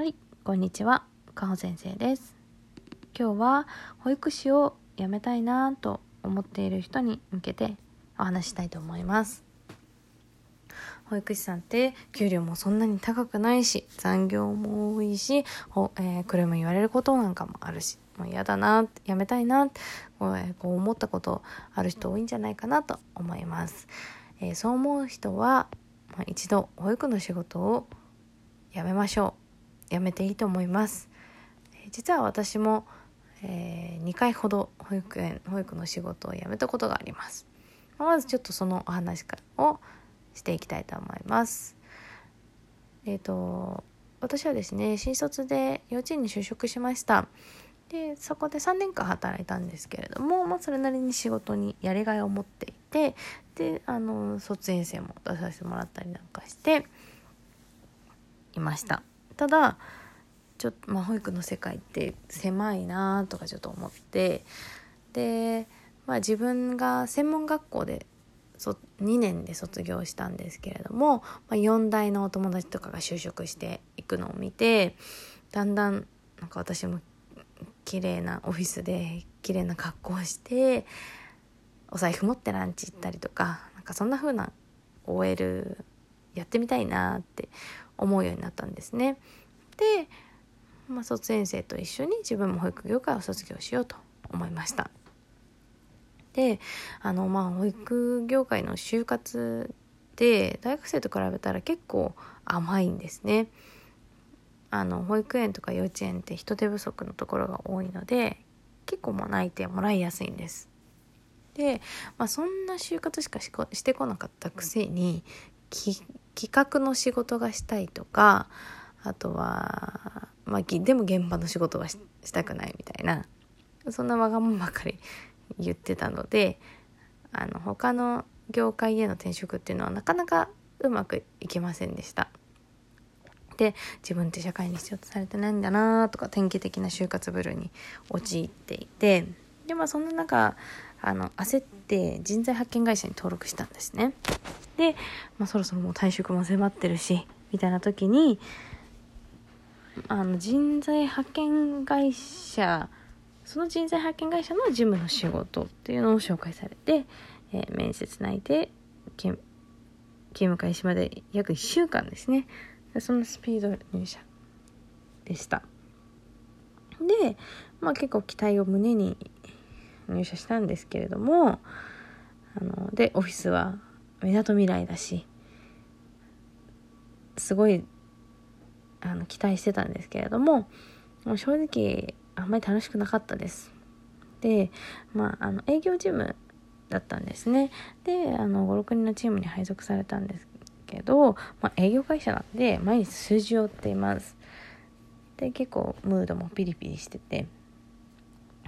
はい、こんにちは、かほ先生です。今日は保育士を辞めたいなと思っている人に向けてお話したいと思います。保育士さんって給料もそんなに高くないし残業も多いし、ほえー、クレーム言われることなんかもあるしもう嫌だな辞めたいなこう,、えーこう思ったことある人多いんじゃないかなと思います。えーそう思う人は、まあ、一度保育の仕事を辞めましょう。辞めていいと思います。実は私も、え2回ほど保育園保育の仕事を辞めたことがあります。まずちょっとそのお話からをしていきたいと思います。えっ、と私はですね新卒で幼稚園に就職しました。でそこで3年間働いたんですけれども、まあ、それなりに仕事にやりがいを持っていてであの卒園生も出させてもらったりなんかしていましたただちょっと、まあ、保育の世界って狭いなとかちょっと思ってで、まあ、自分が専門学校でそ2年で卒業したんですけれども、まあ、4代のお友達とかが就職していくのを見てだんだんなんか私も綺麗なオフィスで綺麗な格好をしてお財布持ってランチ行ったりとかなんかそんな風な OL やってみたいなって思うようになったんですね。で、まあ、卒園生と一緒に自分も保育業界を卒業しようと思いました。であのまあ保育業界の就活で大学生と比べたら結構甘いんですね。あの保育園とか幼稚園って人手不足のところが多いので結構もう内定もらいやすいんです。で、まあ、そんな就活しかしてこなかったくせに企画の仕事がしたいとかあとは、まあ、でも現場の仕事はししたくないみたいなそんなわがままばかり 言ってたのであの他の業界への転職っていうのはなかなかうまくいきませんでした。で自分って社会に必要とされてないんだなとか典型的な就活ブルーに陥っていてでまあそんな中あの焦って人材派遣会社に登録したんですね。で、まあ、そろそろもう退職も迫ってるしみたいな時にあの人材派遣会社その人材派遣会社の事務の仕事っていうのを紹介されて、えー面接内で勤勤務開始まで約1週間ですねでそのスピード入社でしたで、まあ、結構期待を胸に入社したんですけれどもあのでオフィスはみなとみらいだしすごいあの期待してたんですけれどももう正直あんまり楽しくなかったです。でまああの営業事務だったんですね。であの56人のチームに配属されたんですけど、まあ、営業会社なんで毎日数字を追っています。で結構ムードもピリピリしてて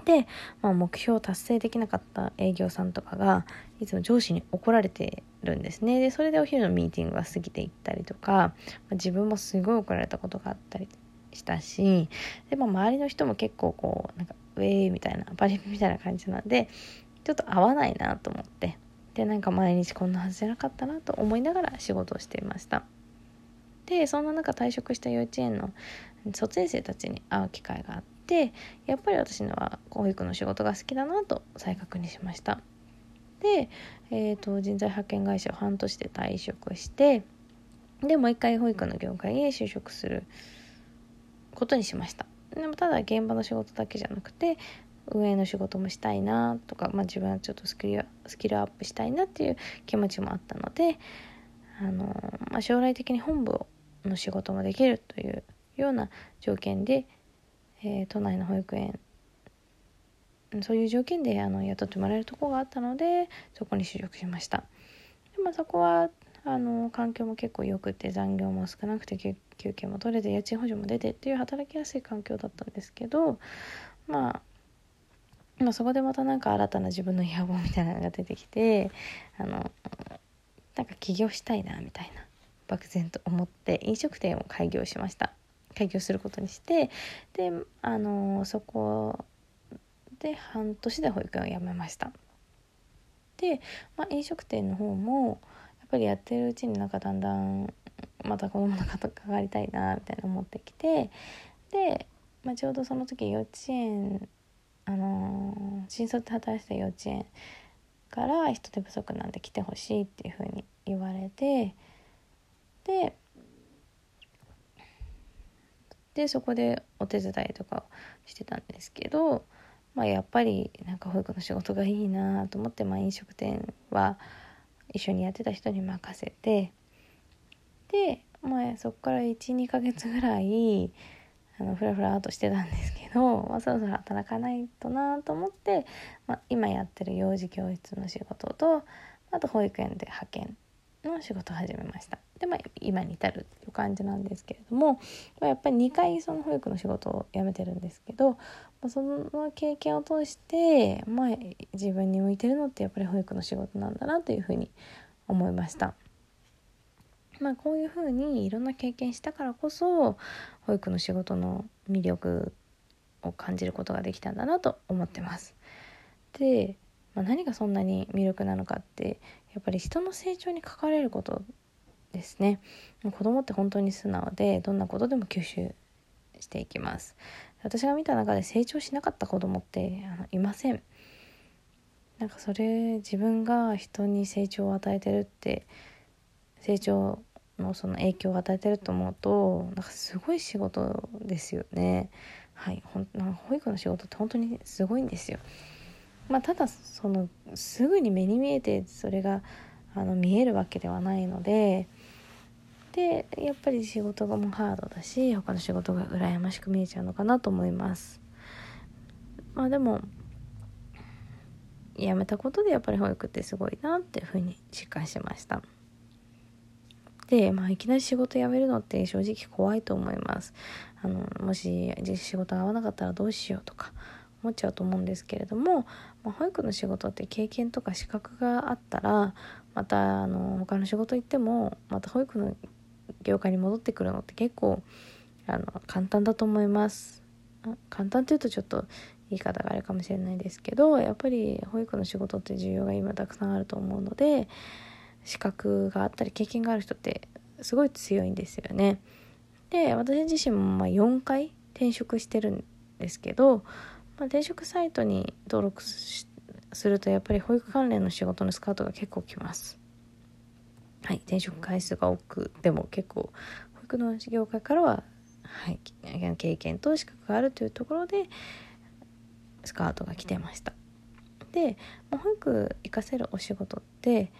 で、まあ、目標を達成できなかった営業さんとかがいつも上司に怒られてるんですね。でそれでお昼のミーティングが過ぎていったりとか、まあ自分もすごい怒られたことがあったりしたしで、まあ、周りの人も結構こうなんかウェーみたいなバリみたいな感じなんでちょっと合わないなと思って。でなんか毎日こんなはずじゃなかったなと思いながら仕事をしていました。でそんな中退職した幼稚園の卒園生たちに会う機会があってやっぱり私のは保育の仕事が好きだなと再確認しました。で、えー、と人材派遣会社を半年で退職してでもう一回保育の業界へ就職することにしました。でもただ現場の仕事だけじゃなくて運営の仕事もしたいなとか、まあ、自分はちょっとスキルスキルアップしたいなっていう気持ちもあったのであの、まあ、将来的に本部の仕事もできるというような条件で、えー都内の保育園。そういう条件であの雇ってもらえるとこがあったのでそこに就職しました。で、まあ、そこはあの環境も結構良くて残業も少なくて休憩も取れて家賃補助も出てっていう働きやすい環境だったんですけどまあまあ、そこでまたなんか新たな自分の野望みたいなのが出てきてあのなんか起業したいなみたいな漠然と思って飲食店を開業しました。開業することにしてであのそこで半年で保育園を辞めました。で、まあ、飲食店の方もやっぱりやってるうちになんかだんだんまた子供のこと関わりたいなみたいな思ってきてで、まあ、ちょうどその時幼稚園あのー、新卒で働いてた幼稚園から人手不足なんで来てほしいっていう風に言われてででそこでお手伝いとかしてたんですけど、まあ、やっぱりなんか保育の仕事がいいなと思って、まあ、飲食店は一緒にやってた人に任せてで、まあ、そこから12ヶ月ぐらいあのフラフラとしてたんですけど、まあ、そろそろ働かないとなと思って、まあ、今やってる幼児教室の仕事とあと保育園で派遣の仕事を始めましたでまあ今に至るっていう感じなんですけれども、まあ、やっぱり2回その保育の仕事を辞めてるんですけど、まあ、その経験を通して、まあ、自分に向いてるのってやっぱり保育の仕事なんだなというふうに思いました。まあ、こういうふうにいろんな経験したからこそ保育の仕事の魅力を感じることができたんだなと思ってます。で、まあ、何がそんなに魅力なのかってやっぱり人の成長に関われることですね。子供って本当に素直でどんなことでも吸収していきます。私が見た中で成長しなかった子供ってあのいません。なんかそれ自分が人に成長を与えてるって成長のその影響を与えてると思うとなんかすごい仕事ですよね。はいほん保育の仕事って本当にすごいんですよ。まあ、ただそのすぐに目に見えてそれがあの見えるわけではないのででやっぱり仕事がもうハードだし他の仕事が羨ましく見えちゃうのかなと思います。まあでも辞めたことでやっぱり保育ってすごいなっていうふうに実感しました。で、まあ、いきなり仕事辞めるのって正直怖いと思います。あのもし仕事が合わなかったらどうしようとか思っちゃうと思うんですけれども、まあ、保育の仕事って経験とか資格があったらまたあの他の仕事行ってもまた保育の業界に戻ってくるのって結構あの簡単だと思います簡単っていうとちょっと言い方があるかもしれないですけどやっぱり保育の仕事って需要が今たくさんあると思うので資格があったり経験がある人ってすごい強いんですよね。で私自身もま4回転職してるんですけどまあ、転職サイトに登録するとやっぱり保育関連の仕事のスカウトが結構来ます。はい、転職回数が多くでも結構保育の業界からは、はい、経験と資格があるというところでスカウトが来てました。で、まあ、保育行かせるお仕事って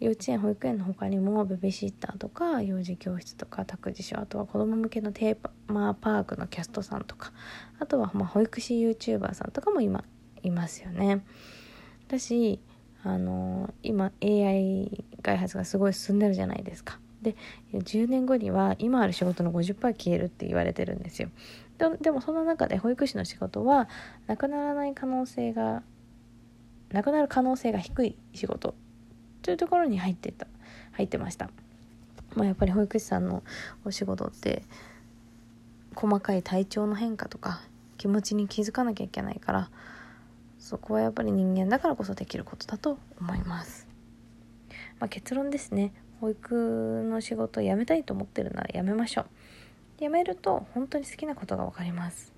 幼稚園保育園の他にもベビーシッターとか幼児教室とか託児所あとは子ども向けのテーマーパークのキャストさんとかあとはま保育士 YouTuber さんとかも今いますよね。だしあの今 AI 開発がすごい進んでるじゃないですか。で10年後には今ある仕事の50%消えるって言われてるんですよ。でもその中で保育士の仕事はなくならない可能性がなくなる可能性が低い仕事というところに入ってた入ってました。まあ、やっぱり保育士さんのお仕事って細かい体調の変化とか気持ちに気づかなきゃいけないからそこはやっぱり人間だからこそできることだと思います。まあ、結論ですね保育の仕事を辞めたいと思ってるなら辞めましょう辞めると本当に好きなことが分かります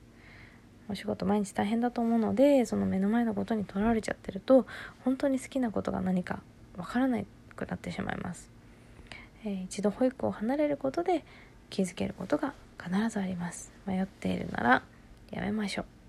お仕事毎日大変だと思うのでその目の前のことにとらわれちゃってると本当に好きなことが何かわからなくなってしまいます、えー、一度保育を離れることで気づけることが必ずあります。迷っているならやめましょう。